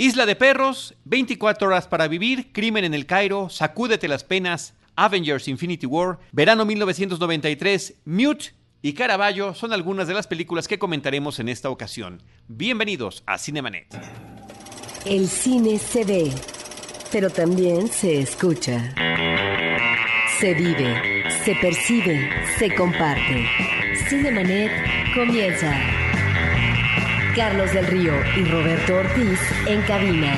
Isla de Perros, 24 horas para vivir, Crimen en el Cairo, Sacúdete las penas, Avengers Infinity War, Verano 1993, Mute y Caravaggio son algunas de las películas que comentaremos en esta ocasión. Bienvenidos a Cinemanet. El cine se ve, pero también se escucha. Se vive, se percibe, se comparte. Cinemanet comienza. Carlos del Río y Roberto Ortiz en cabina.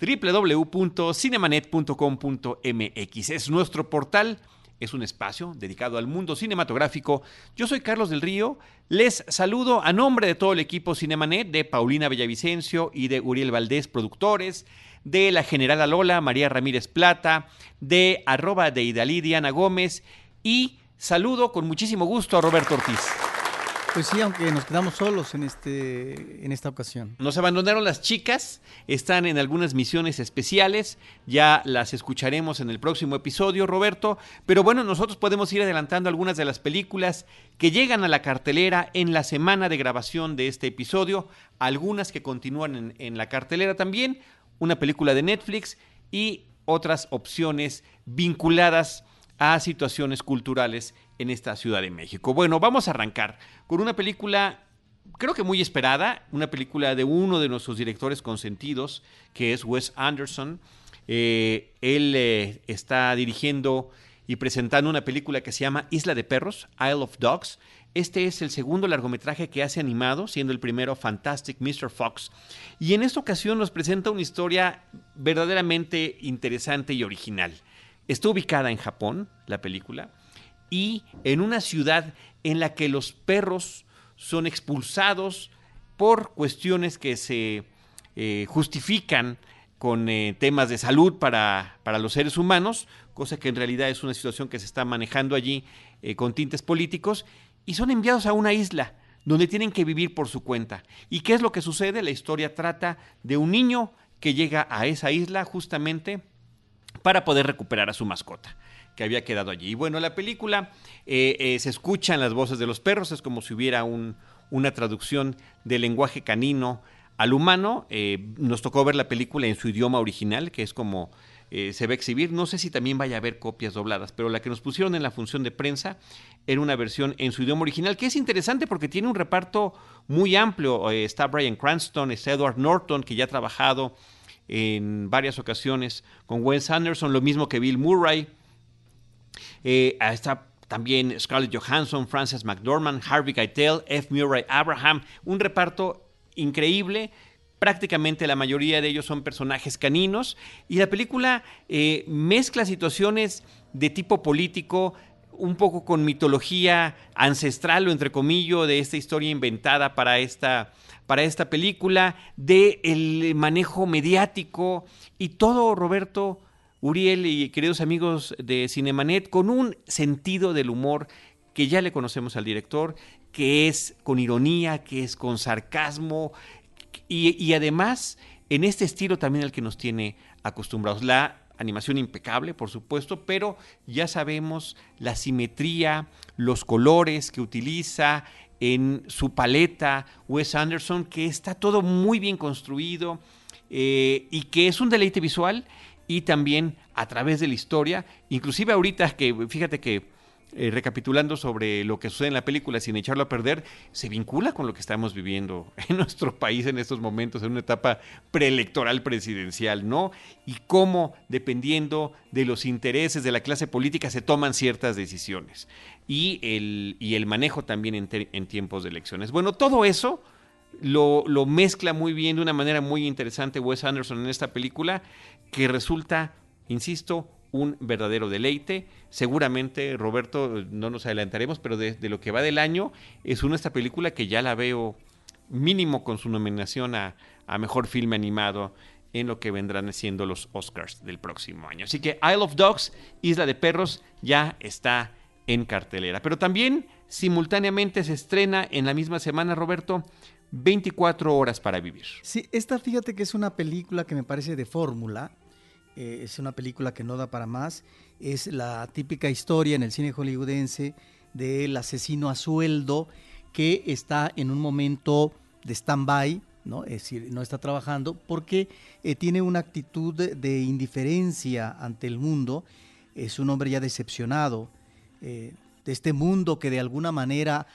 www.cinemanet.com.mx es nuestro portal, es un espacio dedicado al mundo cinematográfico. Yo soy Carlos del Río, les saludo a nombre de todo el equipo Cinemanet, de Paulina Bellavicencio y de Uriel Valdés, productores, de la General Alola, María Ramírez Plata, de arroba de Idalí, Diana Gómez y Saludo con muchísimo gusto a Roberto Ortiz. Pues sí, aunque nos quedamos solos en, este, en esta ocasión. Nos abandonaron las chicas, están en algunas misiones especiales, ya las escucharemos en el próximo episodio, Roberto, pero bueno, nosotros podemos ir adelantando algunas de las películas que llegan a la cartelera en la semana de grabación de este episodio, algunas que continúan en, en la cartelera también, una película de Netflix y otras opciones vinculadas a situaciones culturales en esta Ciudad de México. Bueno, vamos a arrancar con una película creo que muy esperada, una película de uno de nuestros directores consentidos, que es Wes Anderson. Eh, él eh, está dirigiendo y presentando una película que se llama Isla de Perros, Isle of Dogs. Este es el segundo largometraje que hace animado, siendo el primero Fantastic Mr. Fox. Y en esta ocasión nos presenta una historia verdaderamente interesante y original. Está ubicada en Japón, la película, y en una ciudad en la que los perros son expulsados por cuestiones que se eh, justifican con eh, temas de salud para, para, los seres humanos, cosa que en realidad es una situación que se está manejando allí eh, con tintes políticos, y son enviados a una isla donde tienen que vivir por su cuenta. ¿Y qué es lo que sucede? La historia trata de un niño que llega a esa isla justamente para poder recuperar a su mascota que había quedado allí. Y bueno, la película eh, eh, se escuchan las voces de los perros, es como si hubiera un, una traducción del lenguaje canino al humano. Eh, nos tocó ver la película en su idioma original, que es como se va a exhibir. No sé si también vaya a haber copias dobladas, pero la que nos pusieron en la función de prensa era una versión en su idioma original, que es interesante porque tiene un reparto muy amplio. está Brian Cranston, está Edward Norton, que ya ha trabajado en varias ocasiones con Wes Anderson, lo mismo que Bill Murray. Eh, está también Scarlett Johansson, Frances McDormand, Harvey Keitel, F. Murray Abraham, un reparto increíble. Prácticamente la mayoría de ellos son personajes caninos y la película eh, mezcla situaciones de tipo político, un poco con mitología ancestral o entre comillas de esta historia inventada para esta, para esta película, de el manejo mediático y todo, Roberto, Uriel y queridos amigos de Cinemanet, con un sentido del humor que ya le conocemos al director, que es con ironía, que es con sarcasmo y, y además en este estilo también al que nos tiene acostumbrados. La animación impecable, por supuesto, pero ya sabemos la simetría, los colores que utiliza en su paleta Wes Anderson, que está todo muy bien construido eh, y que es un deleite visual y también a través de la historia, inclusive ahorita que fíjate que eh, recapitulando sobre lo que sucede en la película sin echarlo a perder, se vincula con lo que estamos viviendo en nuestro país en estos momentos, en una etapa preelectoral presidencial, ¿no? Y cómo, dependiendo de los intereses de la clase política, se toman ciertas decisiones. Y el, y el manejo también en, tiempos de elecciones. Bueno, todo eso lo, lo mezcla muy bien de una manera muy interesante Wes Anderson en esta película, que resulta, insisto, un verdadero deleite. Seguramente, Roberto, no nos adelantaremos, pero de, lo que va del año, es una esta película que ya la veo mínimo con su nominación a, a Mejor Filme Animado en lo que vendrán siendo los Oscars del próximo año. Así que Isle of Dogs, Isla de Perros, ya está en cartelera. Pero también simultáneamente se estrena en la misma semana, Roberto, 24 horas para vivir. Sí, esta fíjate que es una película que me parece de fórmula, eh, es una película que no da para más, es la típica historia en el cine hollywoodense del asesino a sueldo que está en un momento de stand-by, ¿no? es decir, no está trabajando, porque eh, tiene una actitud de indiferencia ante el mundo, es un hombre ya decepcionado eh, de este mundo que de alguna manera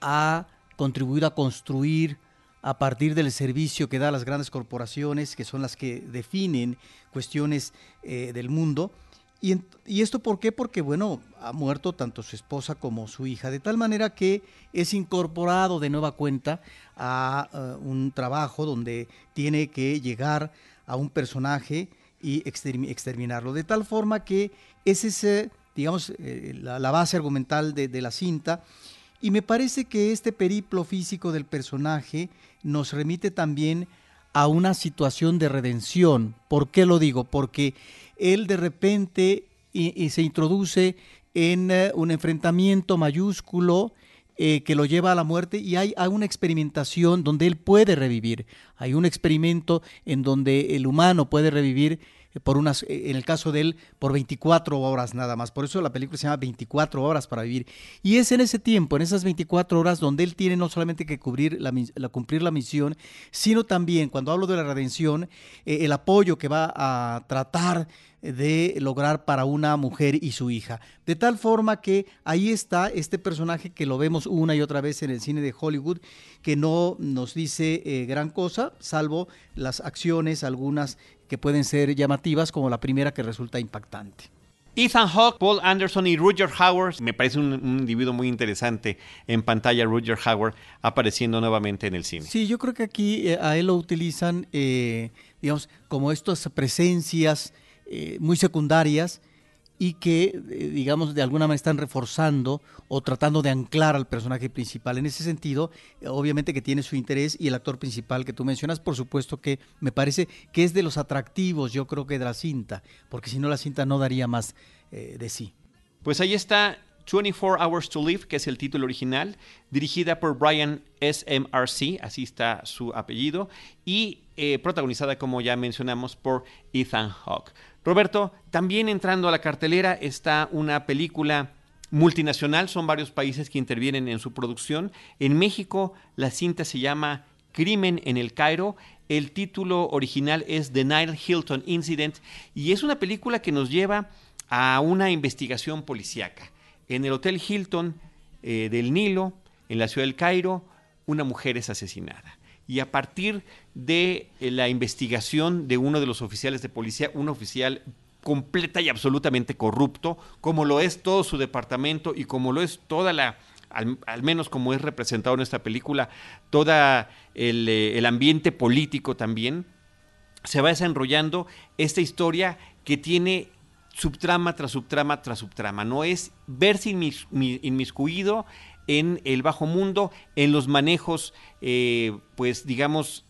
ha contribuido a construir a partir del servicio que da las grandes corporaciones, que son las que definen cuestiones eh, del mundo. Y, esto por qué? Porque, bueno, ha muerto tanto su esposa como su hija, de tal manera que es incorporado de nueva cuenta a eh, un trabajo donde tiene que llegar a un personaje y exterminarlo, de tal forma que es ese, digamos, eh, la, base argumental de la cinta. Y me parece que este periplo físico del personaje nos remite también a una situación de redención. ¿Por qué lo digo? Porque él de repente y, se introduce en eh, un enfrentamiento mayúsculo eh, que lo lleva a la muerte y hay, hay, una experimentación donde él puede revivir. Hay un experimento en donde el humano puede revivir por unas, en el caso de él, por 24 horas nada más. Por eso la película se llama 24 horas para vivir. Y es en ese tiempo, en esas 24 horas, donde él tiene no solamente que cubrir la, cumplir la misión, sino también, cuando hablo de la redención, eh, el apoyo que va a tratar de lograr para una mujer y su hija. De tal forma que ahí está este personaje que lo vemos una y otra vez en el cine de Hollywood, que no nos dice eh, gran cosa, salvo las acciones, algunas que pueden ser llamativas, como la primera que resulta impactante. Ethan Hawke, Paul Anderson y Roger Howard. Me parece un, individuo muy interesante en pantalla, Roger Howard, apareciendo nuevamente en el cine. Sí, yo creo que aquí eh, a él lo utilizan, eh, digamos, como estas presencias eh, muy secundarias y que, eh, digamos, de alguna manera están reforzando o tratando de anclar al personaje principal. En ese sentido, obviamente que tiene su interés y el actor principal que tú mencionas, por supuesto que me parece que es de los atractivos, yo creo que de la cinta, porque si no la cinta no daría más eh, de sí. Pues ahí está 24 Hours to Live, que es el título original, dirigida por Brian SMRC, así está su apellido, y eh, protagonizada, como ya mencionamos, por Ethan Hawke. Roberto, también entrando a la cartelera está una película multinacional, son varios países que intervienen en su producción. En México la cinta se llama Crimen en el Cairo. El título original es The Nile Hilton Incident y es una película que nos lleva a una investigación policíaca. En el Hotel Hilton eh, del Nilo, en la ciudad del Cairo, una mujer es asesinada y a partir de eh, la investigación de uno de los oficiales de policía, un oficial completa y absolutamente corrupto, como lo es todo su departamento y como lo es toda la, al, menos como es representado en esta película, todo el, eh, el ambiente político también, se va desarrollando esta historia que tiene subtrama tras subtrama tras subtrama. No es verse inmiscuido en el bajo mundo, en los manejos, eh, pues digamos,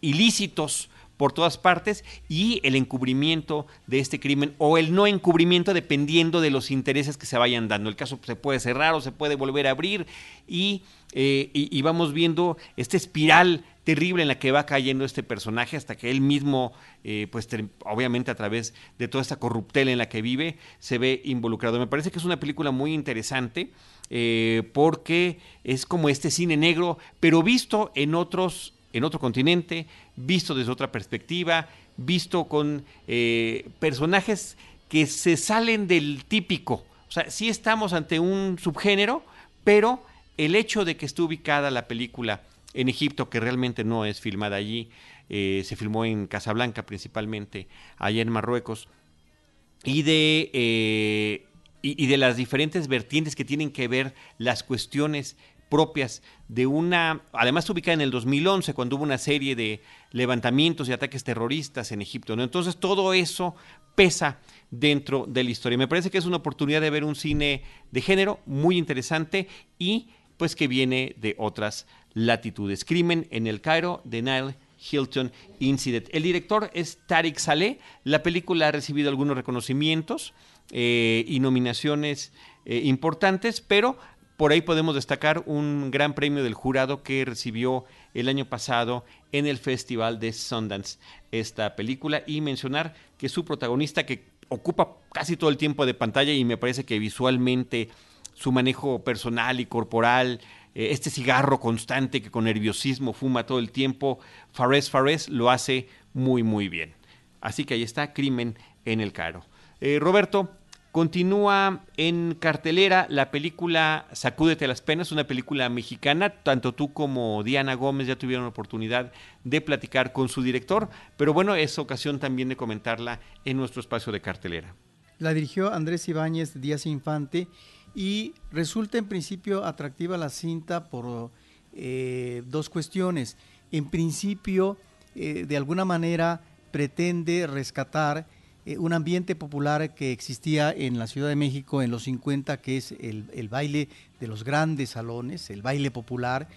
ilícitos por todas partes y el encubrimiento de este crimen o el no encubrimiento dependiendo de los intereses que se vayan dando. El caso se puede cerrar o se puede volver a abrir y, eh, vamos viendo esta espiral terrible en la que va cayendo este personaje hasta que él mismo, eh, pues obviamente a través de toda esta corruptela en la que vive, se ve involucrado. Me parece que es una película muy interesante. Eh, porque es como este cine negro, pero visto en otros, en otro continente, visto desde otra perspectiva, visto con eh, personajes que se salen del típico. O sea, sí estamos ante un subgénero, pero el hecho de que esté ubicada la película en Egipto, que realmente no es filmada allí, eh, se filmó en Casablanca principalmente, allá en Marruecos, y de y, de las diferentes vertientes que tienen que ver las cuestiones propias de una, además ubicada en el 2011, cuando hubo una serie de levantamientos y ataques terroristas en Egipto. ¿no? Entonces todo eso pesa dentro de la historia. Me parece que es una oportunidad de ver un cine de género muy interesante y pues que viene de otras latitudes. Crimen en el Cairo de Nile Hilton Incident. El director es Tariq Saleh. La película ha recibido algunos reconocimientos. Eh, y nominaciones eh, importantes, pero por ahí podemos destacar un gran premio del jurado que recibió el año pasado en el Festival de Sundance esta película y mencionar que su protagonista que ocupa casi todo el tiempo de pantalla y me parece que visualmente su manejo personal y corporal eh, este cigarro constante que con nerviosismo fuma todo el tiempo, Fares Fares lo hace muy muy bien. Así que ahí está, Crimen en el Caro. Eh, Roberto, Continúa en cartelera la película Sacúdete las penas, una película mexicana. Tanto tú como Diana Gómez ya tuvieron la oportunidad de platicar con su director, pero bueno, es ocasión también de comentarla en nuestro espacio de cartelera. La dirigió Andrés Ibáñez Díaz Infante y resulta en principio atractiva la cinta por eh, dos cuestiones. En principio, eh, de alguna manera pretende rescatar eh, un ambiente popular que existía en la Ciudad de México en los 50, que es el, baile de los grandes salones, el baile popular,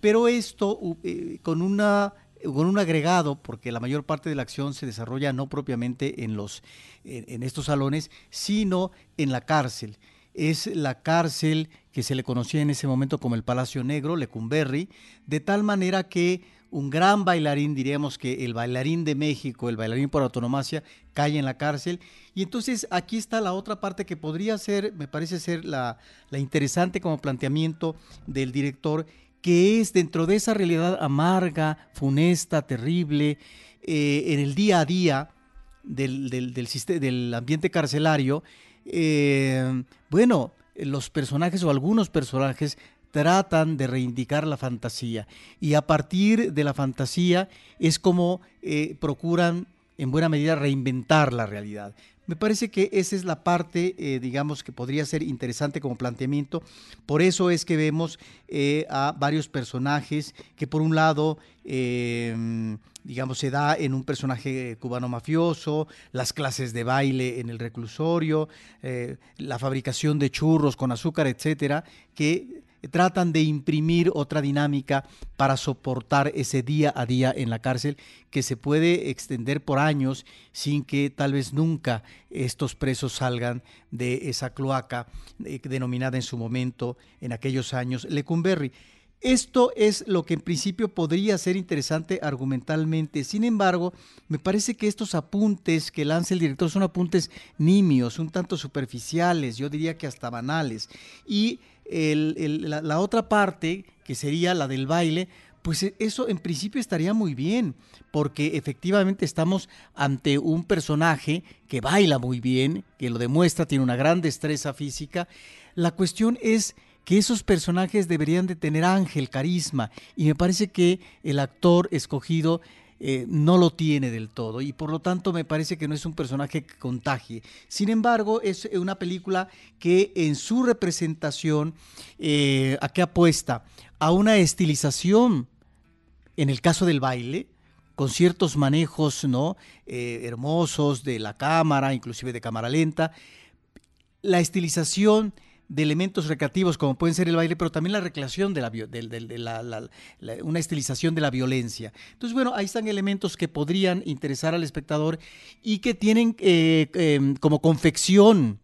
pero esto eh, con, una, con un agregado, porque la mayor parte de la acción se desarrolla no propiamente en, los, en estos salones, sino en la cárcel. Es la cárcel que se le conocía en ese momento como el Palacio Negro, Lecumberri, de tal manera que un gran bailarín, diríamos que el bailarín de México, el bailarín por autonomacia, cae en la cárcel. Y entonces aquí está la otra parte que podría ser, me parece ser la, interesante como planteamiento del director, que es dentro de esa realidad amarga, funesta, terrible, eh, en el día a día del, del, del, ambiente carcelario, eh, bueno, los personajes o algunos personajes tratan de reivindicar la fantasía y a partir de la fantasía es como eh, procuran en buena medida reinventar la realidad. Me parece que esa es la parte, eh, digamos, que podría ser interesante como planteamiento. Por eso es que vemos eh, a varios personajes que por un lado, digamos, se da en un personaje cubano mafioso, las clases de baile en el reclusorio, la fabricación de churros con azúcar, etcétera, que tratan de imprimir otra dinámica para soportar ese día a día en la cárcel que se puede extender por años sin que tal vez nunca estos presos salgan de esa cloaca eh, denominada en su momento, en aquellos años, Lecumberri. Esto es lo que en principio podría ser interesante argumentalmente. Sin embargo, me parece que estos apuntes que lanza el director son apuntes nimios, un tanto superficiales, yo diría que hasta banales. Y la, otra parte, que sería la del baile, pues e, eso en principio estaría muy bien, porque efectivamente estamos ante un personaje que baila muy bien, que lo demuestra, tiene una gran destreza física. La cuestión es que esos personajes deberían de tener ángel, carisma, y me parece que el actor escogido eh, no lo tiene del todo y por lo tanto me parece que no es un personaje que contagie. Sin embargo, es una película que en su representación, eh, ¿a qué apuesta? A una estilización, en el caso del baile, con ciertos manejos ¿no? Eh, hermosos de la cámara, inclusive de cámara lenta, la estilización de elementos recreativos como pueden ser el baile, pero también la recreación de, la, una estilización de la violencia. Entonces, bueno, ahí están elementos que podrían interesar al espectador y que tienen eh, em, como confección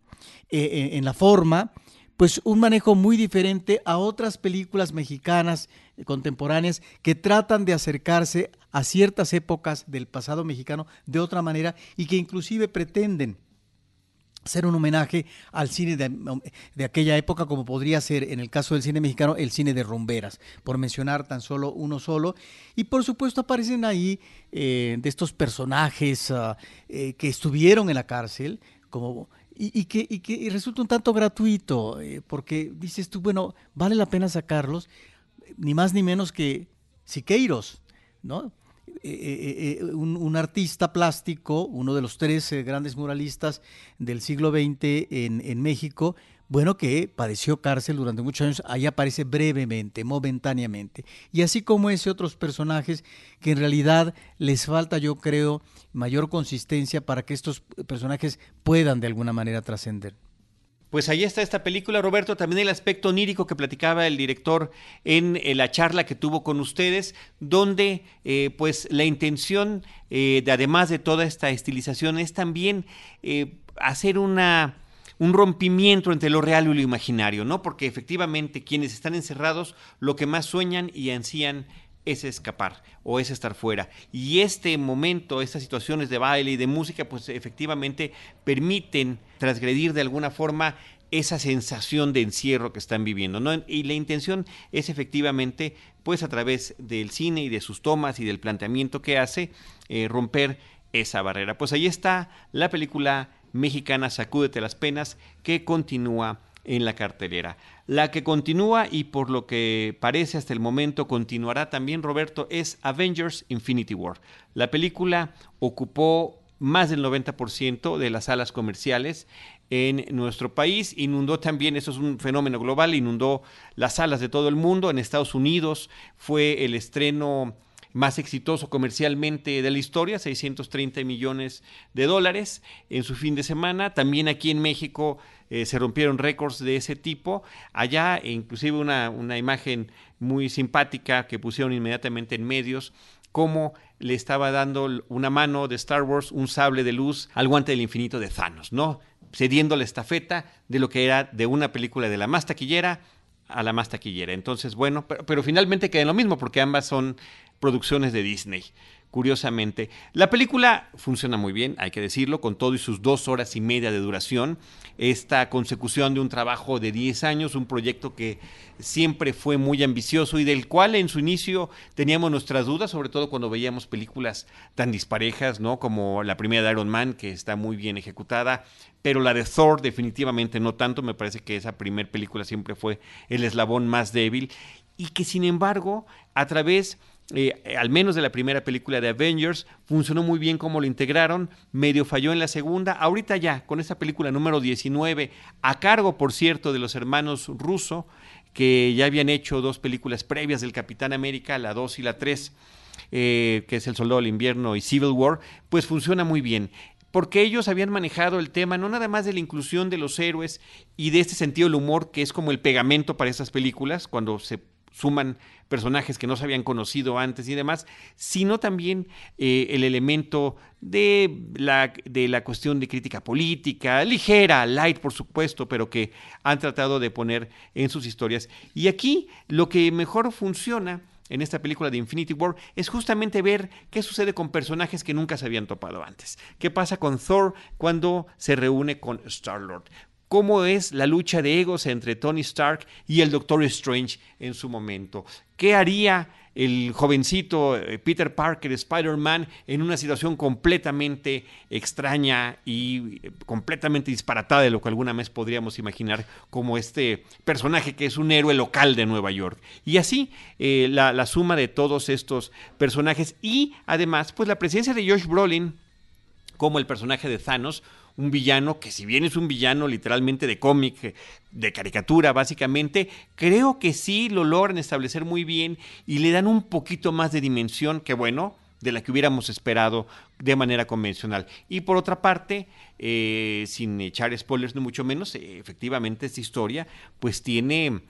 eh, eh, en la forma, pues un manejo muy diferente a otras películas mexicanas contemporáneas que tratan de acercarse a ciertas épocas del pasado mexicano de otra manera y que inclusive pretenden hacer un homenaje al cine de, aquella época, como podría ser en el caso del cine mexicano el cine de rumberas, por mencionar tan solo uno solo. Y por supuesto aparecen ahí eh, de estos personajes ah, eh, que estuvieron en la cárcel, como y, que, y que resulta un tanto gratuito, eh, porque dices tú, bueno, vale la pena sacarlos, ni más ni menos que Siqueiros, ¿no? Eh, eh, eh, un, artista plástico, uno de los tres grandes muralistas del siglo XX en, en, México, bueno, que padeció cárcel durante muchos años, ahí aparece brevemente, momentáneamente. Y así como ese otros personajes que en realidad les falta, yo creo, mayor consistencia para que estos personajes puedan de alguna manera trascender. Pues ahí está esta película, Roberto. También el aspecto onírico que platicaba el director en, eh, la charla que tuvo con ustedes, donde eh, pues la intención, eh, de, además de toda esta estilización, es también hacer una un rompimiento entre lo real y lo imaginario, ¿no? Porque efectivamente quienes están encerrados lo que más sueñan y ansían es escapar o es estar fuera. Y este momento, estas situaciones de baile y de música, pues efectivamente permiten transgredir de alguna forma esa sensación de encierro que están viviendo. Y la intención es efectivamente, pues a través del cine y de sus tomas y del planteamiento que hace, eh, romper esa barrera. Pues ahí está la película mexicana Sacúdete las penas que continúa en la cartelera. La que continúa y por lo que parece hasta el momento continuará también, Roberto, es Avengers Infinity War. La película ocupó más del 90% de las salas comerciales en nuestro país. Inundó también, eso es un fenómeno global, inundó las salas de todo el mundo. En Estados Unidos fue el estreno más exitoso comercialmente de la historia, 630 millones de dólares en su fin de semana. También aquí en México eh, se rompieron récords de ese tipo. Allá, inclusive una, una imagen muy simpática que pusieron inmediatamente en medios, cómo le estaba dando una mano de Star Wars, un sable de luz al guante del infinito de Thanos, ¿no? Cediendo la estafeta de lo que era de una película de la más taquillera a la más taquillera. Entonces, bueno, pero, finalmente queda lo mismo porque ambas son producciones de Disney curiosamente. La película funciona muy bien, hay que decirlo, con todo y sus dos horas y media de duración. Esta consecución de un trabajo de 10 años, un proyecto que siempre fue muy ambicioso y del cual en su inicio teníamos nuestras dudas, sobre todo cuando veíamos películas tan disparejas, ¿no? Como la primera de Iron Man, que está muy bien ejecutada, pero la de Thor definitivamente no tanto, me parece que esa primera película siempre fue el eslabón más débil y que sin embargo, a través eh, al menos de la primera película de Avengers, funcionó muy bien como lo integraron, medio falló en la segunda, ahorita ya, con esta película número 19, a cargo, por cierto, de los hermanos Russo, que ya habían hecho dos películas previas del Capitán América, la 2 y la 3, eh, que es El Soldado del Invierno y Civil War, pues funciona muy bien porque ellos habían manejado el tema no nada más de la inclusión de los héroes y de este sentido del humor que es como el pegamento para esas películas, cuando se suman personajes que no se habían conocido antes y demás, sino también eh, el elemento de la, de la cuestión de crítica política, ligera, light por supuesto, pero que han tratado de poner en sus historias. Y aquí lo que mejor funciona en esta película de Infinity War es justamente ver qué sucede con personajes que nunca se habían topado antes. ¿Qué pasa con Thor cuando se reúne con Star-Lord? Cómo es la lucha de egos entre Tony Stark y el Doctor Strange en su momento. ¿Qué haría el jovencito eh, Peter Parker, Spider-Man, en una situación completamente extraña y eh, completamente disparatada de lo que alguna vez podríamos imaginar como este personaje que es un héroe local de Nueva York. Y así eh, la, la suma de todos estos personajes y además pues la presencia de Josh Brolin como el personaje de Thanos, un villano que si bien es un villano literalmente de cómic, de caricatura básicamente, creo que sí lo logran establecer muy bien y le dan un poquito más de dimensión que bueno, de la que hubiéramos esperado de manera convencional. Y por otra parte, eh, sin echar spoilers ni mucho menos, efectivamente esta historia pues tiene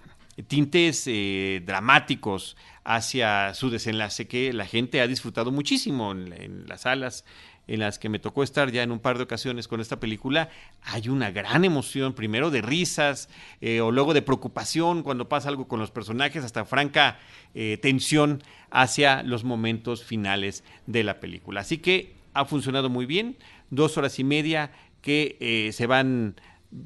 tintes eh, dramáticos hacia su desenlace que la gente ha disfrutado muchísimo en las salas en las que me tocó estar ya en un par de ocasiones con esta película, hay una gran emoción, primero de risas eh, o luego de preocupación cuando pasa algo con los personajes, hasta franca eh, tensión hacia los momentos finales de la película. Así que ha funcionado muy bien, dos horas y media que eh, se van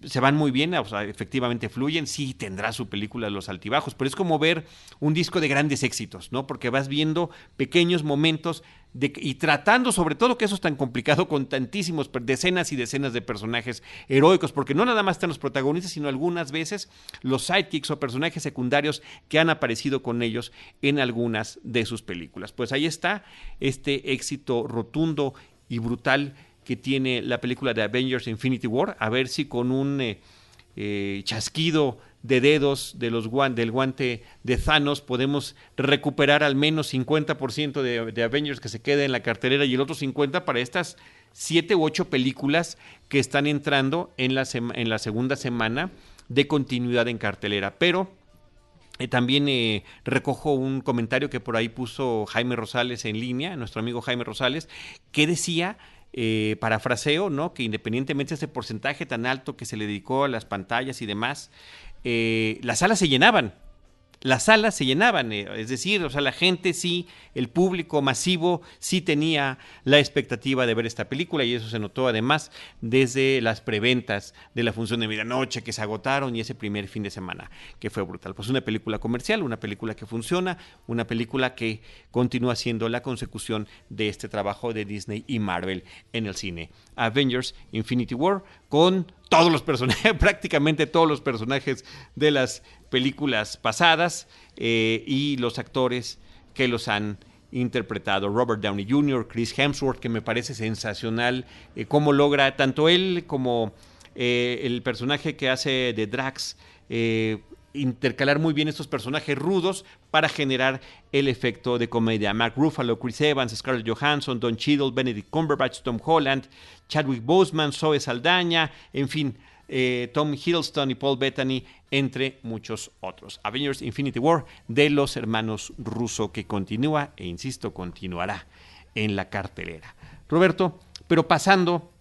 se van muy bien, efectivamente fluyen, sí tendrá su película Los Altibajos, pero es como ver un disco de grandes éxitos, ¿no? Porque vas viendo pequeños momentos y tratando sobre todo que eso es tan complicado con tantísimos, decenas y decenas de personajes heroicos, porque no nada más están los protagonistas, sino algunas veces los sidekicks o personajes secundarios que han aparecido con ellos en algunas de sus películas. Pues ahí está este éxito rotundo y brutal que tiene la película de Avengers Infinity War, a ver si con un eh, eh, chasquido de dedos de los del guante de Thanos podemos recuperar al menos 50% de, de Avengers que se quede en la cartelera y el otro 50% para estas siete u ocho películas que están entrando en la, en la segunda semana de continuidad en cartelera. Pero eh, también recojo un comentario que por ahí puso Jaime Rosales en línea, nuestro amigo Jaime Rosales, que decía eh, parafraseo, ¿no? Que independientemente de ese porcentaje tan alto que se le dedicó a las pantallas y demás, eh, las salas se llenaban las salas se llenaban, eh, es decir, o sea, la gente sí, el público masivo sí tenía la expectativa de ver esta película y eso se notó además desde las preventas de la función de medianoche que se agotaron y ese primer fin de semana que fue brutal. Pues una película comercial, una película que funciona, una película que continúa siendo la consecución de este trabajo de Disney y Marvel en el cine. Avengers Infinity War con todos los personajes, prácticamente todos los personajes de las películas pasadas eh, y los actores que los han interpretado. Robert Downey Jr., Chris Hemsworth, que me parece sensacional eh, cómo logra tanto él como eh, el personaje que hace de Drax intercalar muy bien estos personajes rudos para generar el efecto de comedia. Mark Ruffalo, Chris Evans, Scarlett Johansson, Don Cheadle, Benedict Cumberbatch, Tom Holland, Chadwick Boseman, Zoe Saldaña, en fin, eh, Tom Hiddleston y Paul Bettany, entre muchos otros. Avengers Infinity War de los hermanos Russo que continúa e insisto, continuará en la cartelera. Roberto, pero pasando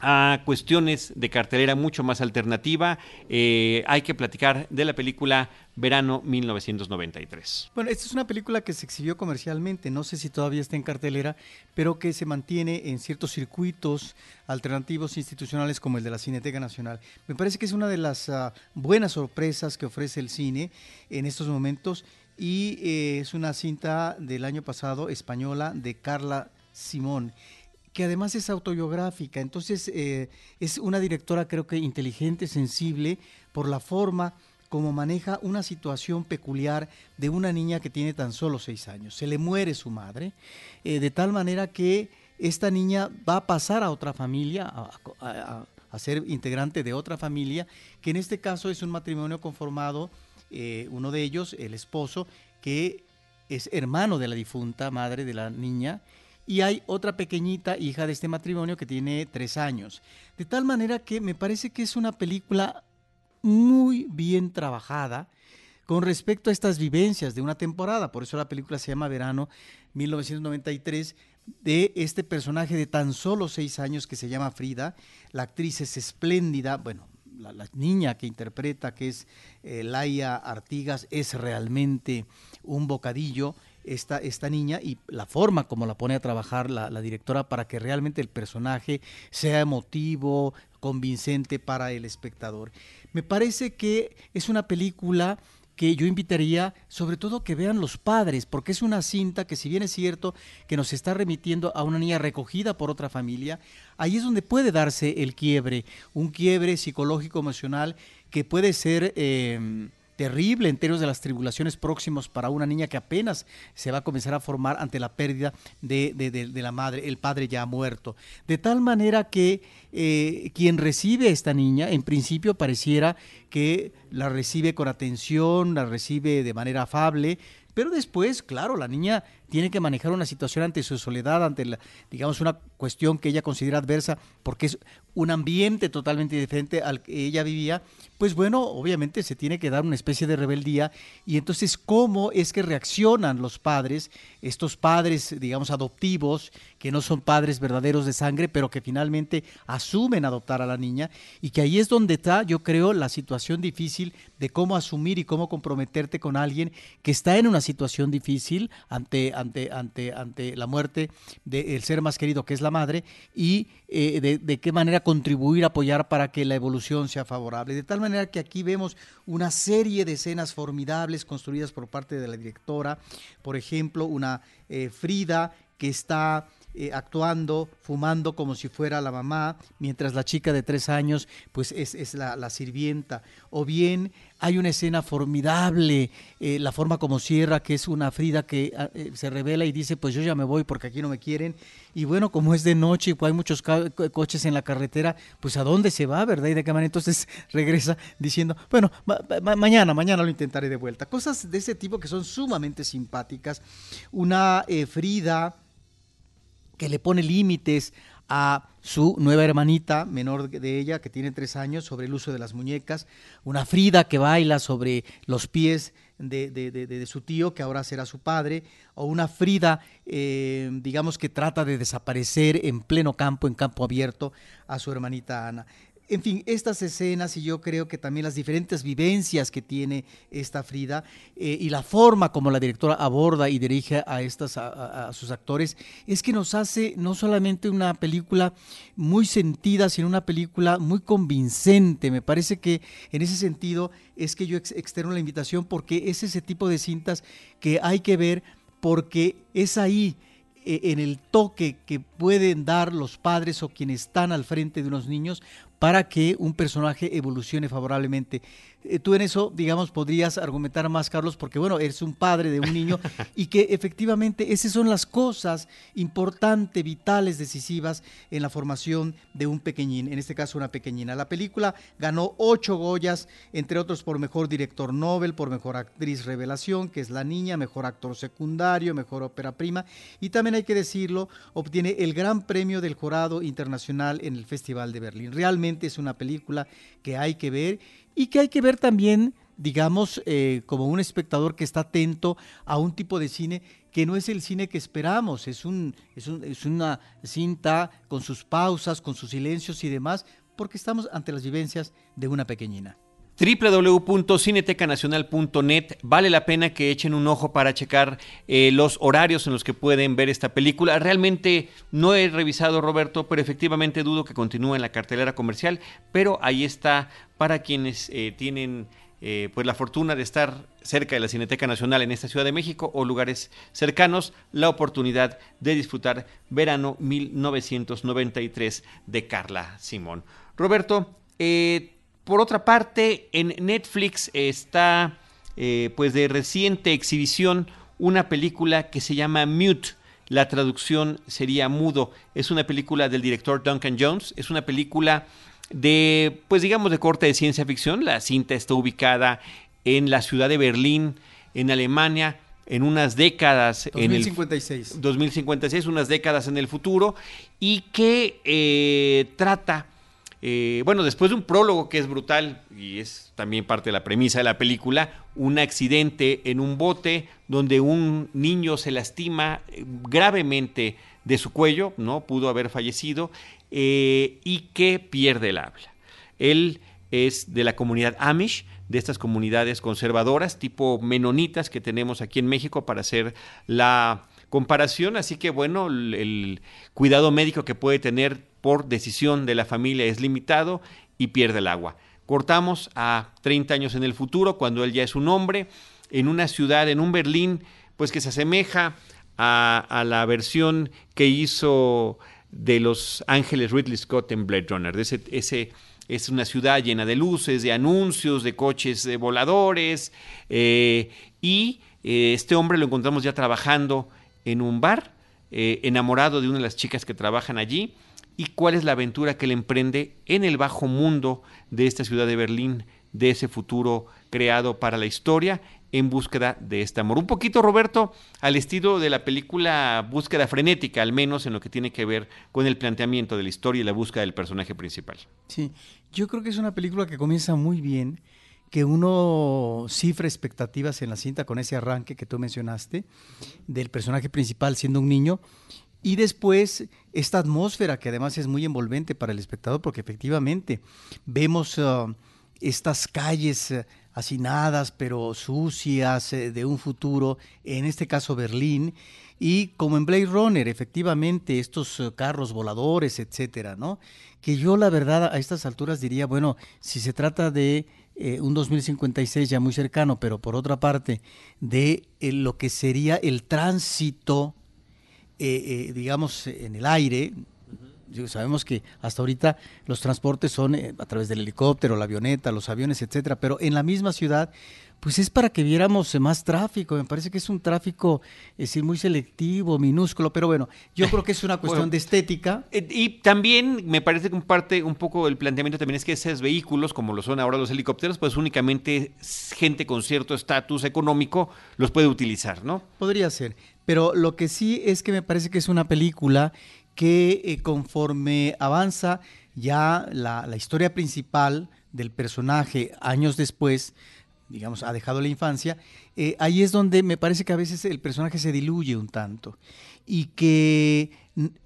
a cuestiones de cartelera mucho más alternativa, eh, hay que platicar de la película Verano 1993. Bueno, esta es una película que se exhibió comercialmente, no sé si todavía está en cartelera, pero que se mantiene en ciertos circuitos alternativos institucionales como el de la Cineteca Nacional. Me parece que es una de las ah, buenas sorpresas que ofrece el cine en estos momentos y eh, es una cinta del año pasado española de Carla Simón que además es autobiográfica. Entonces eh, es una directora creo que inteligente, sensible, por la forma como maneja una situación peculiar de una niña que tiene tan solo seis años. Se le muere su madre, eh, de tal manera que esta niña va a pasar a otra familia, a, ser integrante de otra familia, que en este caso es un matrimonio conformado, eh, uno de ellos, el esposo, que es hermano de la difunta madre de la niña, y hay otra pequeñita hija de este matrimonio que tiene tres años. De tal manera que me parece que es una película muy bien trabajada con respecto a estas vivencias de una temporada. Por eso la película se llama Verano 1993 de este personaje de tan solo seis años que se llama Frida. La actriz es espléndida, bueno, la, niña que interpreta, que es eh, Laia Artigas, es realmente un bocadillo esta, esta niña y la forma como la pone a trabajar la, directora para que realmente el personaje sea emotivo, convincente para el espectador. Me parece que es una película que yo invitaría sobre todo que vean los padres, porque es una cinta que si bien es cierto que nos está remitiendo a una niña recogida por otra familia, ahí es donde puede darse el quiebre, un quiebre psicológico emocional que puede ser... Eh, terrible en términos de las tribulaciones próximos para una niña que apenas se va a comenzar a formar ante la pérdida de, la madre, el padre ya muerto. De tal manera que eh, quien recibe a esta niña, en principio pareciera que la recibe con atención, la recibe de manera afable, pero después, claro, la niña tiene que manejar una situación ante su soledad, ante, la, digamos, una cuestión que ella considera adversa, porque es un ambiente totalmente diferente al que ella vivía, pues bueno, obviamente se tiene que dar una especie de rebeldía. Y entonces, ¿cómo es que reaccionan los padres, estos padres, digamos, adoptivos, que no son padres verdaderos de sangre, pero que finalmente asumen adoptar a la niña? Y que ahí es donde está, yo creo, la situación difícil de cómo asumir y cómo comprometerte con alguien que está en una situación difícil ante ante, ante, ante la muerte del ser más querido que es la madre y eh, de, qué manera contribuir, apoyar para que la evolución sea favorable. De tal manera que aquí vemos una serie de escenas formidables construidas por parte de la directora, por ejemplo, una eh, Frida que está eh, actuando, fumando como si fuera la mamá, mientras la chica de tres años pues es, la, sirvienta. O bien hay una escena formidable, eh, la forma como cierra, que es una Frida que ah, eh, se revela y dice, pues yo ya me voy porque aquí no me quieren. Y bueno, como es de noche y hay muchos coches en la carretera, pues a dónde se va, ¿verdad? Y de qué manera entonces regresa diciendo, bueno, mañana, mañana lo intentaré de vuelta. Cosas de ese tipo que son sumamente simpáticas. Una Frida que le pone límites a su nueva hermanita menor de ella, que tiene tres años, sobre el uso de las muñecas, una Frida que baila sobre los pies de, su tío, que ahora será su padre, o una Frida, eh, digamos, que trata de desaparecer en pleno campo, en campo abierto, a su hermanita Ana. En fin, estas escenas y yo creo que también las diferentes vivencias que tiene esta Frida eh, y la forma como la directora aborda y dirige a, estas, a, sus actores, es que nos hace no solamente una película muy sentida, sino una película muy convincente. Me parece que en ese sentido es que yo externo la invitación porque es ese tipo de cintas que hay que ver porque es ahí eh, en el toque que pueden dar los padres o quienes están al frente de unos niños para que un personaje evolucione favorablemente. Eh, tú en eso, digamos, podrías argumentar más, Carlos, porque bueno, eres un padre de un niño y que efectivamente esas son las cosas importantes, vitales, decisivas en la formación de un pequeñín, en este caso una pequeñina. La película ganó ocho Goyas, entre otros por mejor director Nobel, por mejor actriz revelación, que es la niña, mejor actor secundario, mejor ópera prima, y también hay que decirlo, obtiene el gran premio del jurado internacional en el Festival de Berlín. Realmente es una película que hay que ver y que hay que ver también, digamos, eh, como un espectador que está atento a un tipo de cine que no es el cine que esperamos, es, un, es, es una cinta con sus pausas, con sus silencios y demás, porque estamos ante las vivencias de una pequeñina www.cinetecanacional.net. Vale la pena que echen un ojo para checar eh, los horarios en los que pueden ver esta película. Realmente no he revisado, Roberto, pero efectivamente dudo que continúe en la cartelera comercial. Pero ahí está para quienes eh, tienen eh, pues la fortuna de estar cerca de la Cineteca Nacional en esta Ciudad de México o lugares cercanos, la oportunidad de disfrutar Verano 1993 de Carla Simón. Roberto, eh, por otra parte, en Netflix está eh, pues de reciente exhibición una película que se llama Mute. La traducción sería mudo. Es una película del director Duncan Jones. Es una película de, pues digamos, de corte de ciencia ficción. La cinta está ubicada en la ciudad de Berlín, en Alemania, en unas décadas. 2056. En el 2056, unas décadas en el futuro, y que eh, trata eh, bueno, después de un prólogo que es brutal y es también parte de la premisa de la película, un accidente en un bote donde un niño se lastima eh, gravemente de su cuello, ¿no? Pudo haber fallecido eh, y que pierde el habla. Él es de la comunidad Amish, de estas comunidades conservadoras, tipo menonitas que tenemos aquí en México para hacer la comparación, así que bueno, el cuidado médico que puede tener por decisión de la familia es limitado y pierde el agua. Cortamos a 30 años en el futuro, cuando él ya es un hombre, en una ciudad, en un Berlín, pues que se asemeja a, la versión que hizo de Los Ángeles Ridley Scott en Blade Runner. Es una ciudad llena de luces, de anuncios, de coches de voladores, eh, y eh, este hombre lo encontramos ya trabajando en un bar, eh, enamorado de una de las chicas que trabajan allí, y cuál es la aventura que él emprende en el bajo mundo de esta ciudad de Berlín, de ese futuro creado para la historia en búsqueda de este amor. Un poquito, Roberto, al estilo de la película Búsqueda Frenética, al menos en lo que tiene que ver con el planteamiento de la historia y la búsqueda del personaje principal. Sí, yo creo que es una película que comienza muy bien, que uno cifra expectativas en la cinta con ese arranque que tú mencionaste, del personaje principal siendo un niño, y después esta atmósfera que además es muy envolvente para el espectador porque efectivamente vemos uh, estas calles uh, hacinadas pero sucias uh, de un futuro, en este caso Berlín, y como en Blade Runner, efectivamente estos carros voladores, etcétera, ¿no? Que yo la verdad a estas alturas diría, bueno, si se trata de eh, un 2056 ya muy cercano, pero por otra parte de eh, lo que sería el tránsito eh, digamos, en el aire. Sabemos que hasta ahorita los transportes son a través del helicóptero, la avioneta, los aviones, etcétera, pero en la misma ciudad, pues es para que viéramos más tráfico. Me parece que es un tráfico, es decir, muy selectivo, minúsculo, pero bueno, yo creo que es una cuestión de estética. Y también me parece que un parte, un poco el planteamiento también es que esos vehículos, como lo son ahora los helicópteros, pues únicamente gente con cierto estatus económico los puede utilizar, ¿no? Podría ser. Pero lo que sí es que me parece que es una película que eh, conforme avanza ya la, historia principal del personaje años después, digamos, ha dejado la infancia, eh, ahí es donde me parece que a veces el personaje se diluye un tanto y que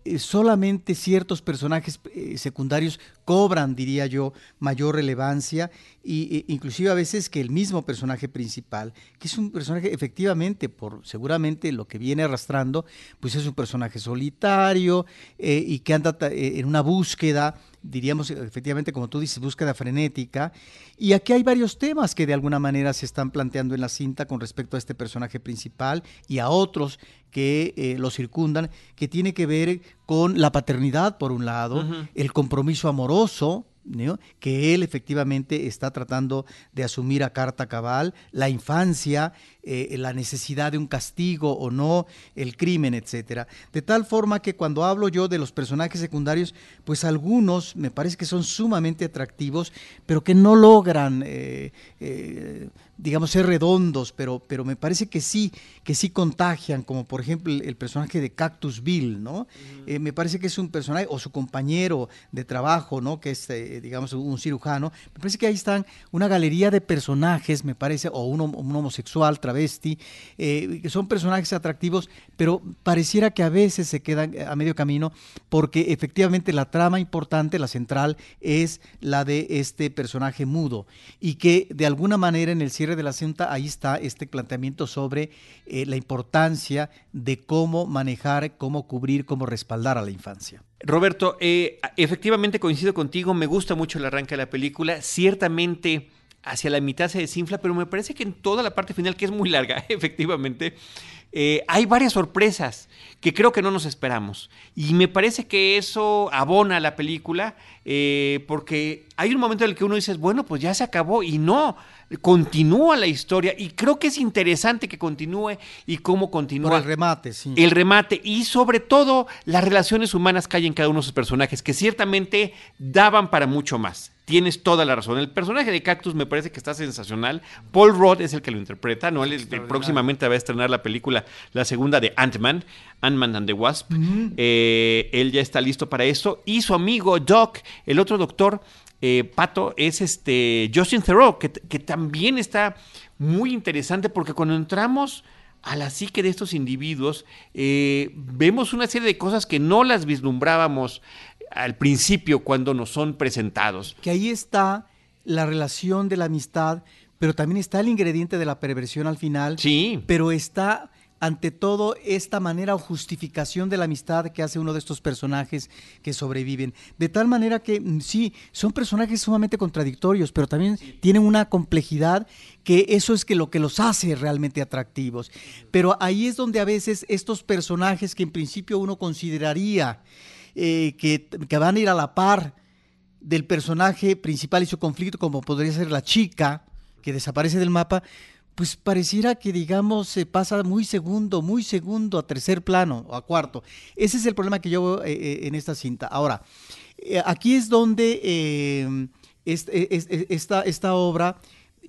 eh, solamente ciertos personajes eh, secundarios cobran, diría yo, mayor relevancia y, e, inclusive a veces que el mismo personaje principal, que es un personaje efectivamente, por seguramente lo que viene arrastrando, pues es un personaje solitario y que anda en una búsqueda diríamos efectivamente, como tú dices, búsqueda frenética. Y aquí hay varios temas que de alguna manera se están planteando en la cinta con respecto a este personaje principal y a otros que eh, lo circundan, que tiene que ver con la paternidad, por un lado, el compromiso amoroso, que él efectivamente está tratando de asumir a carta cabal, la infancia, eh, la necesidad de un castigo o no, el crimen, etcétera. De tal forma que cuando hablo yo de los personajes secundarios, pues algunos me parece que son sumamente atractivos, pero que no logran, eh, eh, digamos, ser redondos, pero, pero me parece que sí, que sí contagian, como por ejemplo el, personaje de Cactus Bill, ¿no? me parece que es un personaje, o su compañero de trabajo, ¿no? Que es, digamos, un cirujano. Me parece que ahí están una galería de personajes, me parece, o un, un homosexual, eh, que son personajes atractivos, pero pareciera que a veces se quedan a medio camino porque efectivamente la trama importante, la central, es la de este personaje mudo y que de alguna manera en el cierre de la cinta ahí está este planteamiento sobre eh, la importancia de cómo manejar, cómo cubrir, cómo respaldar a la infancia. Roberto, eh, efectivamente coincido contigo, me gusta mucho el arranque de la película, ciertamente hacia la mitad se desinfla, pero me parece que en toda la parte final, que es muy larga, efectivamente, eh, hay varias sorpresas que creo que no nos esperamos. Y me parece que eso abona a la película, eh, porque hay un momento en el que uno dice, bueno, pues ya se acabó, y no, continúa la historia, y creo que es interesante que continúe y cómo continúa. Por el remate, sí. El remate, y sobre todo las relaciones humanas que hay en cada uno de sus personajes, que ciertamente daban para mucho más. Tienes toda la razón. El personaje de Cactus me parece que está sensacional. Paul Rudd es el que lo interpreta, ¿no? Él próximamente va a estrenar la película, la segunda de Ant-Man, Ant-Man and the Wasp. Eh, él ya está listo para eso. Y su amigo Doc, el otro doctor, eh, Pato, es este Justin Theroux, que, que también está muy interesante porque cuando entramos a la psique de estos individuos, eh, vemos una serie de cosas que no las vislumbrábamos al principio cuando nos son presentados. Que ahí está la relación de la amistad, pero también está el ingrediente de la perversión al final. Sí. Pero está ante todo esta manera o justificación de la amistad que hace uno de estos personajes que sobreviven. De tal manera que mm, sí, son personajes sumamente contradictorios, pero también tienen una complejidad que eso es que lo que los hace realmente atractivos. Pero ahí es donde a veces estos personajes que en principio uno consideraría eh, que, van a ir a la par del personaje principal y su conflicto, como podría ser la chica que desaparece del mapa, pues pareciera que, digamos, se pasa muy segundo, muy segundo a tercer plano o a cuarto. Ese es el problema que yo veo eh, eh, en esta cinta. Ahora, aquí es donde esta, esta obra,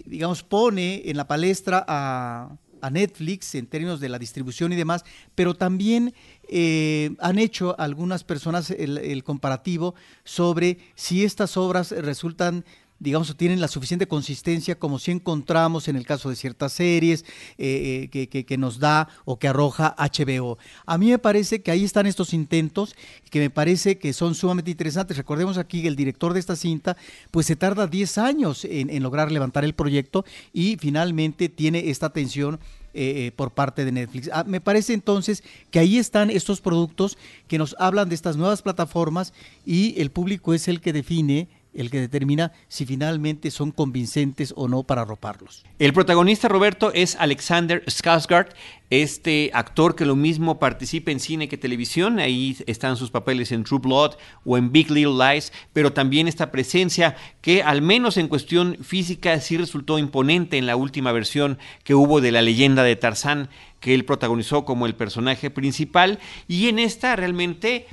digamos, pone en la palestra a, a Netflix en términos de la distribución y demás, pero también eh, han hecho algunas personas el, comparativo sobre si estas obras resultan digamos, tienen la suficiente consistencia como si encontramos en el caso de ciertas series eh, eh, que, nos da o que arroja HBO. A mí me parece que ahí están estos intentos que me parece que son sumamente interesantes. Recordemos aquí que el director de esta cinta pues se tarda 10 años en, lograr levantar el proyecto y finalmente tiene esta atención eh, por parte de Netflix. Ah, me parece entonces que ahí están estos productos que nos hablan de estas nuevas plataformas y el público es el que define el que determina si finalmente son convincentes o no para arroparlos. El protagonista, Roberto, es Alexander Skarsgård, este actor que lo mismo participa en cine que televisión, ahí están sus papeles en True Blood o en Big Little Lies, pero también esta presencia que al menos en cuestión física sí resultó imponente en la última versión que hubo de la leyenda de Tarzán, que él protagonizó como el personaje principal, y en esta realmente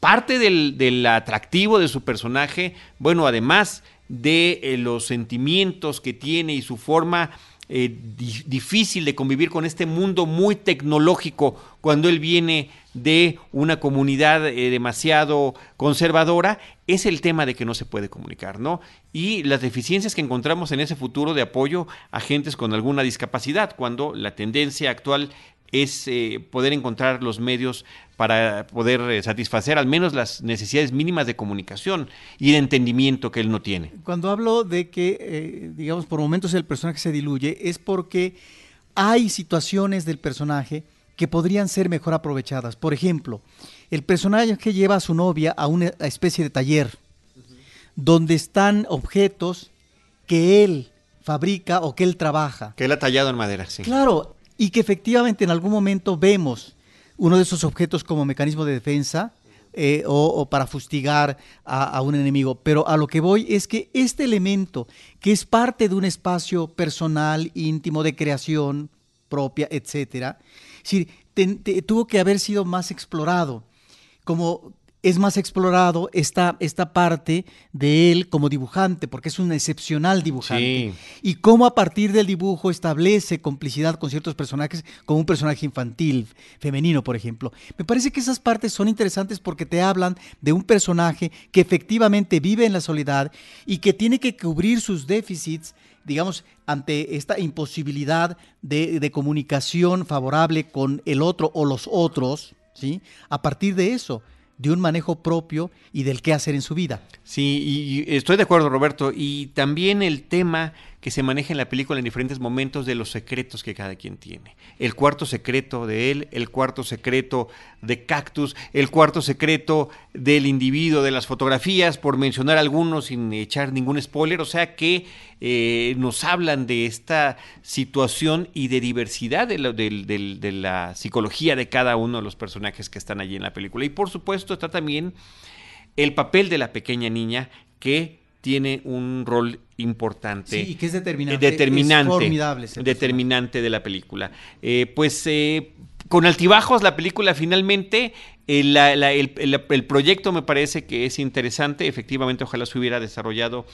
parte del, atractivo de su personaje, bueno, además de eh, los sentimientos que tiene y su forma eh, difícil de convivir con este mundo muy tecnológico cuando él viene de una comunidad eh, demasiado conservadora, es el tema de que no se puede comunicar, ¿no? Y las deficiencias que encontramos en ese futuro de apoyo a gentes con alguna discapacidad, cuando la tendencia actual es eh, poder encontrar los medios para poder eh, satisfacer al menos las necesidades mínimas de comunicación y de entendimiento que él no tiene. Cuando hablo de que, eh, digamos, por momentos el personaje se diluye, es porque hay situaciones del personaje que podrían ser mejor aprovechadas. Por ejemplo, el personaje que lleva a su novia a una especie de taller, donde están objetos que él fabrica o que él trabaja. Que él ha tallado en madera, sí. Claro, y que efectivamente en algún momento vemos uno de esos objetos como mecanismo de defensa eh, o, para fustigar a, un enemigo. Pero a lo que voy es que este elemento, que es parte de un espacio personal, íntimo, de creación propia, etcétera, tuvo que haber sido más explorado. Como es más explorado esta, esta parte de él como dibujante, porque es un excepcional dibujante. Y cómo a partir del dibujo establece complicidad con ciertos personajes, como un personaje infantil, femenino, por ejemplo. Me parece que esas partes son interesantes porque te hablan de un personaje que efectivamente vive en la soledad y que tiene que cubrir sus déficits digamos, ante esta imposibilidad de, de comunicación favorable con el otro o los otros, ¿sí? A partir de eso, de un manejo propio y del qué hacer en su vida. Sí, y estoy de acuerdo, Roberto. Y también el tema se maneja en la película en diferentes momentos de los secretos que cada quien tiene. El cuarto secreto de él, el cuarto secreto de Cactus, el cuarto secreto del individuo, de las fotografías, por mencionar algunos sin echar ningún spoiler. O sea que eh, nos hablan de esta situación y de diversidad de, de la psicología de cada uno de los personajes que están allí en la película. Y por supuesto está también el papel de la pequeña niña que tiene un rol importante. Sí, que es determinante. Determinante. formidable. Determinante de la película. Eh, pues eh, con altibajos la película finalmente, eh, el, proyecto me parece que es interesante. Efectivamente, ojalá se hubiera desarrollado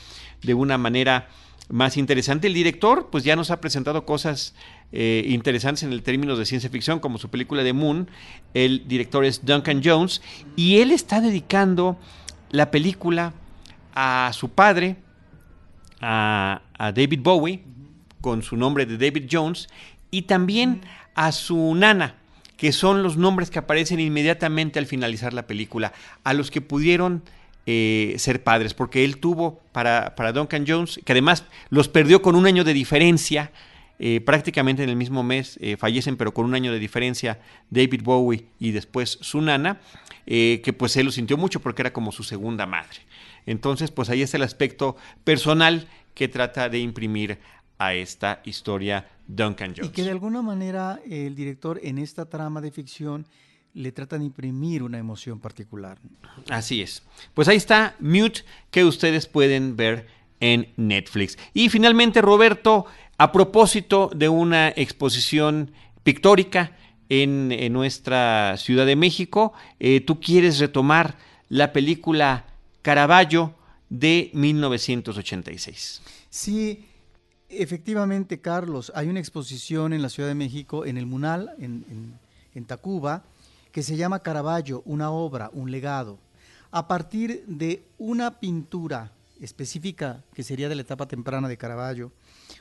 de una manera más interesante. El director, pues ya nos ha presentado cosas interesantes en el términos de ciencia ficción, como su película de Moon. El director es Duncan Jones y él está dedicando la película a su padre, a, David Bowie, con su nombre de David Jones, y también a su nana, que son los nombres que aparecen inmediatamente al finalizar la película, a los que pudieron eh, ser padres, porque él tuvo para, para, Duncan Jones, que además los perdió con un año de diferencia, eh, prácticamente en el mismo mes eh, fallecen, pero con un año de diferencia David Bowie y después su nana, que pues él lo sintió mucho porque era como su segunda madre. Entonces, pues ahí es el aspecto personal que trata de imprimir a esta historia Duncan Jones. Y que de alguna manera el director en esta trama de ficción le trata de imprimir una emoción particular. Así es. Pues ahí está Mute que ustedes pueden ver en Netflix. Y finalmente, Roberto, a propósito de una exposición pictórica en, nuestra Ciudad de México, eh, tú quieres retomar la película Caravaggio de 1986. Sí, efectivamente, Carlos, hay una exposición en la Ciudad de México, en el Munal, en, Tacuba, que se llama Caravaggio, una obra, un legado, a partir de una pintura específica que sería de la etapa temprana de Caravaggio,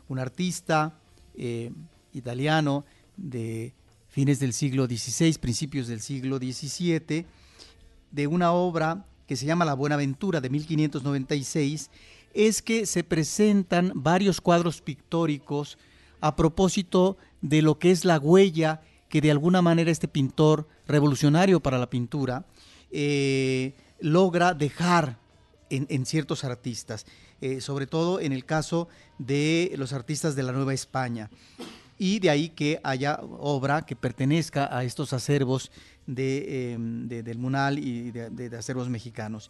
un artista eh, italiano de fines del siglo XVI, principios del siglo XVII, de una obra que se llama La Buenaventura de 1596, es que se presentan varios cuadros pictóricos a propósito de lo que es la huella que de alguna manera este pintor revolucionario para la pintura eh, logra dejar en, ciertos artistas, eh, sobre todo en el caso de los artistas de la Nueva España. Y de ahí que haya obra que pertenezca a estos acervos Em, de, del Munal y de, acervos mexicanos.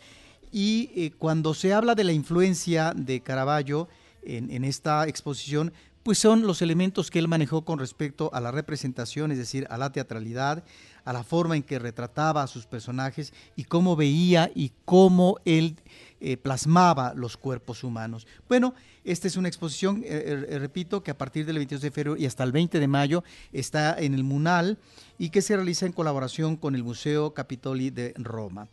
Y eh, cuando se habla de la influencia de Caravaggio en, esta exposición, pues son los elementos que él manejó con respecto a la representación, es decir, a la teatralidad, a la forma en que retrataba a sus personajes y cómo veía y cómo él eh, plasmaba los cuerpos humanos. Bueno, esta es una exposición, eh, eh, repito, que a partir del 22 de febrero y hasta el 20 de mayo está en el Munal y que se realiza en colaboración con el Museo Capitoli de Roma.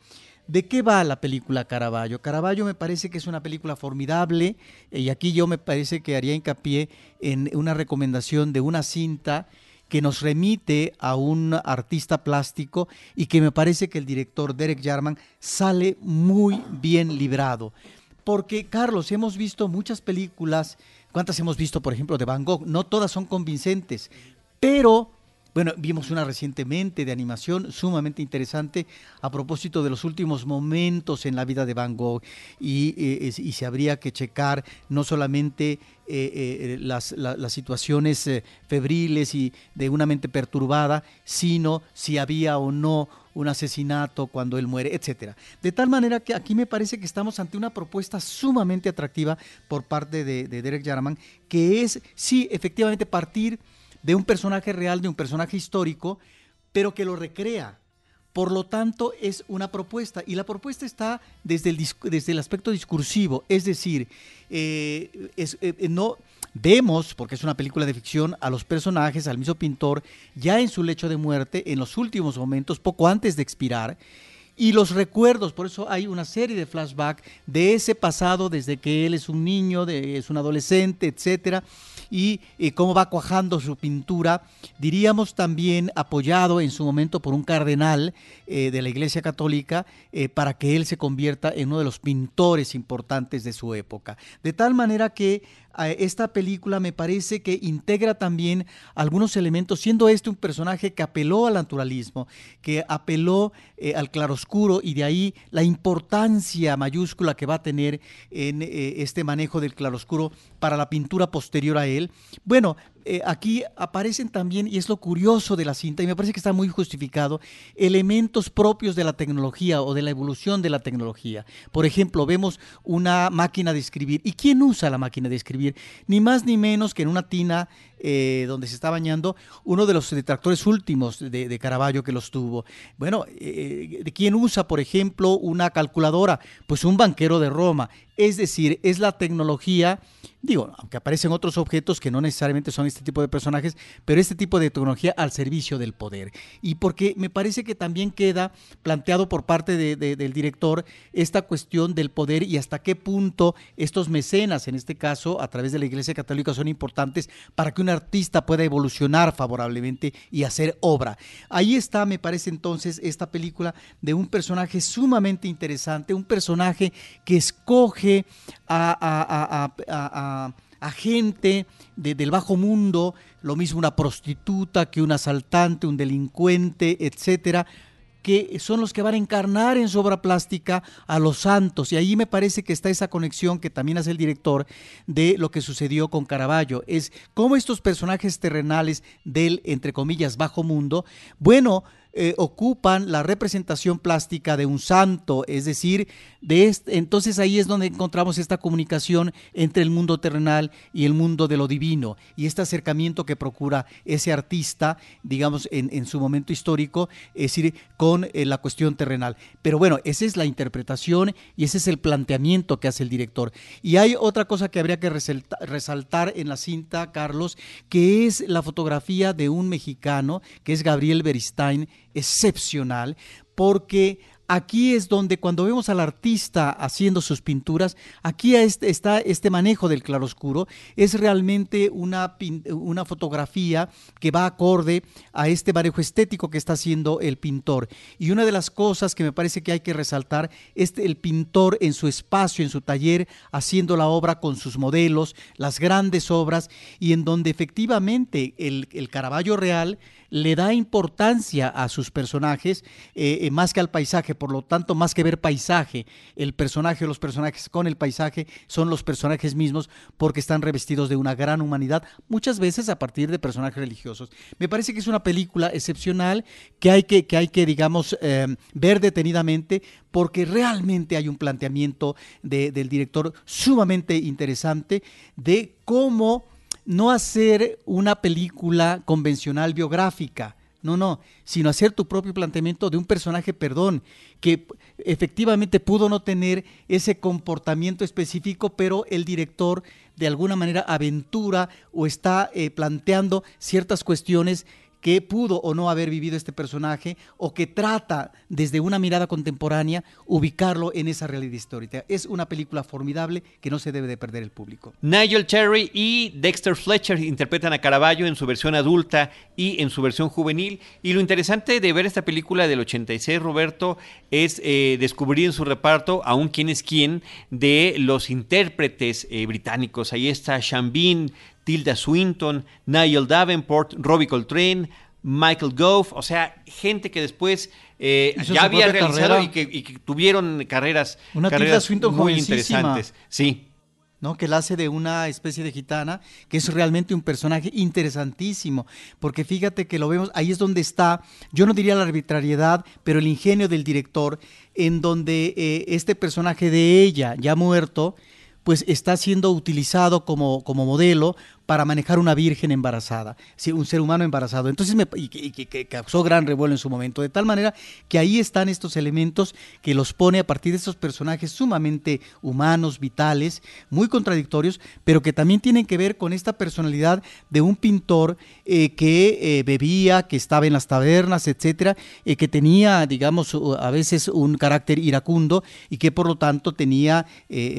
¿De qué va la película Caravaggio? Caravaggio me parece que es una película formidable y aquí yo me parece que haría hincapié en una recomendación de una cinta que nos remite a un artista plástico y que me parece que el director Derek Jarman sale muy bien librado. Porque, Carlos, hemos visto muchas películas, ¿cuántas hemos visto, por ejemplo, de Van Gogh? No todas son convincentes, pero bueno, vimos una recientemente de animación sumamente interesante a propósito de los últimos momentos en la vida de Van Gogh y, eh, se habría que checar no solamente eh, eh, las, situaciones febriles y de una mente perturbada, sino si había o no un asesinato cuando él muere, etcétera. De tal manera que aquí me parece que estamos ante una propuesta sumamente atractiva por parte de, de Derek Jarman, que es, sí, efectivamente partir de un personaje real, de un personaje histórico, pero que lo recrea. Por lo tanto, es una propuesta y la propuesta está desde el, desde el aspecto discursivo, es decir, eh, eh, no vemos, porque es una película de ficción, a los personajes, al mismo pintor, ya en su lecho de muerte, en los últimos momentos, poco antes de expirar, y los recuerdos, por eso hay una serie de flashbacks de ese pasado desde que él es un niño, de, es un adolescente, etcétera, y eh, cómo va cuajando su pintura, diríamos también apoyado en su momento por un cardenal eh, de la Iglesia Católica eh, para que él se convierta en uno de los pintores importantes de su época. De tal manera que esta película me parece que integra también algunos elementos, siendo este un personaje que apeló al naturalismo, que apeló al claroscuro y de ahí la importancia mayúscula que va a tener en este manejo del claroscuro para la pintura posterior a él. Bueno, eh, aquí aparecen también, y es lo curioso de la cinta, y me parece que está muy justificado, elementos propios de la tecnología o de la evolución de la tecnología. Por ejemplo, vemos una máquina de escribir. ¿Y quién usa la máquina de escribir? Ni más ni menos que en una tina eh, donde se está bañando, uno de los detractores últimos de, Caravaggio que los tuvo. Bueno, eh, ¿de quién usa, por ejemplo, una calculadora? Pues un banquero de Roma. Es decir, es la tecnología, digo, aunque aparecen otros objetos que no necesariamente son este tipo de personajes, pero este tipo de tecnología al servicio del poder. Y porque me parece que también queda planteado por parte del director esta cuestión del poder y hasta qué punto estos mecenas, en este caso a través de la Iglesia Católica, son importantes para que un artista pueda evolucionar favorablemente y hacer obra. Ahí está, me parece entonces, esta película de un personaje sumamente interesante, un personaje que escoge a, a gente del bajo mundo, lo mismo una prostituta que un asaltante, un delincuente, etcétera, que son los que van a encarnar en su obra plástica a los santos. Y ahí me parece que está esa conexión que también hace el director de lo que sucedió con Caravaggio. Es cómo estos personajes terrenales del, entre comillas, bajo mundo, bueno, eh, ocupan la representación plástica de un santo, es decir, de este, entonces ahí es donde encontramos esta comunicación entre el mundo terrenal y el mundo de lo divino y este acercamiento que procura ese artista, digamos, en, su momento histórico, es decir, con eh, la cuestión terrenal. Pero bueno, esa es la interpretación y ese es el planteamiento que hace el director. Y hay otra cosa que habría que resaltar en la cinta, Carlos, que es la fotografía de un mexicano, que es Gabriel Beristain, excepcional porque aquí es donde cuando vemos al artista haciendo sus pinturas, aquí está este manejo del claroscuro, es realmente una, una fotografía que va acorde a este manejo estético que está haciendo el pintor. Y una de las cosas que me parece que hay que resaltar es el pintor en su espacio, en su taller, haciendo la obra con sus modelos, las grandes obras, y en donde efectivamente el, el Caravaggio real le da importancia a sus personajes eh, eh, más que al paisaje, por lo tanto, más que ver paisaje, el personaje o los personajes con el paisaje son los personajes mismos porque están revestidos de una gran humanidad, muchas veces a partir de personajes religiosos. Me parece que es una película excepcional que hay que, que, hay que digamos, eh, ver detenidamente porque realmente hay un planteamiento del director sumamente interesante de cómo no hacer una película convencional biográfica, no, no, sino hacer tu propio planteamiento de un personaje, perdón, que efectivamente pudo no tener ese comportamiento específico, pero el director de alguna manera aventura o está eh, planteando ciertas cuestiones que pudo o no haber vivido este personaje o que trata desde una mirada contemporánea ubicarlo en esa realidad histórica. Es una película formidable que no se debe de perder el público. Nigel Cherry y Dexter Fletcher interpretan a Caravaggio en su versión adulta y en su versión juvenil. Y lo interesante de ver esta película del 86, Roberto, es eh, descubrir en su reparto aún quién es quién de los intérpretes eh, británicos. Ahí está Sean Bean, Tilda Swinton, Nigel Davenport, Robbie Coltrane, Michael Gove, o sea, gente que después eh, ya había realizado y que, tuvieron carreras, Una Tilda Swinton muy interesantes. Sí. ¿no? que la hace de una especie de gitana, que es realmente un personaje interesantísimo, porque fíjate que lo vemos, ahí es donde está, yo no diría la arbitrariedad, pero el ingenio del director, en donde eh, este personaje de ella, ya muerto, pues está siendo utilizado como, como modelo para manejar una virgen embarazada, un ser humano embarazado. Entonces, me, y, que, causó gran revuelo en su momento, de tal manera que ahí están estos elementos que los pone a partir de estos personajes sumamente humanos, vitales, muy contradictorios, pero que también tienen que ver con esta personalidad de un pintor eh, que eh, bebía, que estaba en las tabernas, etcétera, eh, que tenía, digamos, a veces un carácter iracundo y que por lo tanto tenía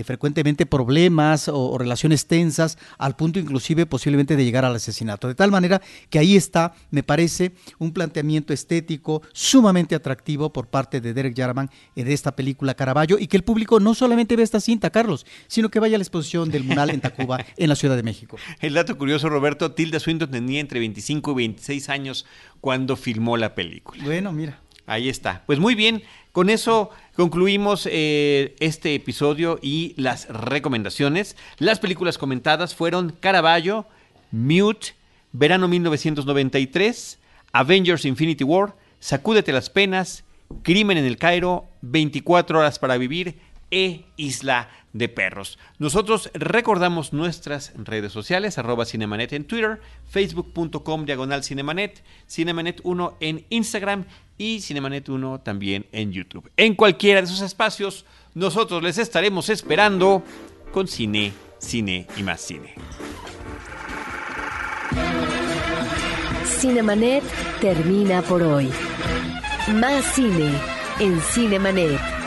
frecuentemente problemas o relaciones tensas, al punto inclusive posiblemente de llegar al asesinato. De tal manera que ahí está, me parece, un planteamiento estético sumamente atractivo por parte de Derek Jarman en esta película Caravaggio y que el público no solamente ve esta cinta, Carlos, sino que vaya a la exposición del Munal en Tacuba, en la Ciudad de México. El dato curioso, Roberto, Tilda Swinton tenía entre 25 y 26 años cuando filmó la película. Bueno, mira. Ahí está. Pues muy bien, con eso concluimos eh, este episodio y las recomendaciones. Las películas comentadas fueron Caravaggio, Mute, Verano 1993, Avengers Infinity War, Sacúdete las penas, Crimen en el Cairo, 24 horas para vivir e Isla de Perros. Nosotros recordamos nuestras redes sociales, arroba Cinemanet en Twitter, facebook.com diagonal Cinemanet, Cinemanet 1 en Instagram y Cinemanet 1 también en YouTube. En cualquiera de esos espacios, nosotros les estaremos esperando con cine, cine y más cine. Cinemanet termina por hoy. Más cine en Cinemanet.